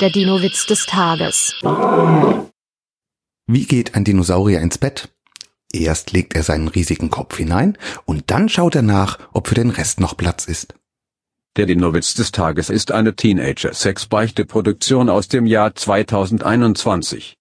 Der Dino-Witz des Tages. Wie geht ein Dinosaurier ins Bett? Erst legt er seinen riesigen Kopf hinein und dann schaut er nach, ob für den Rest noch Platz ist. Der Dinowitz des Tages ist eine Teenager-Sex-Beichte-Produktion aus dem Jahr 2021.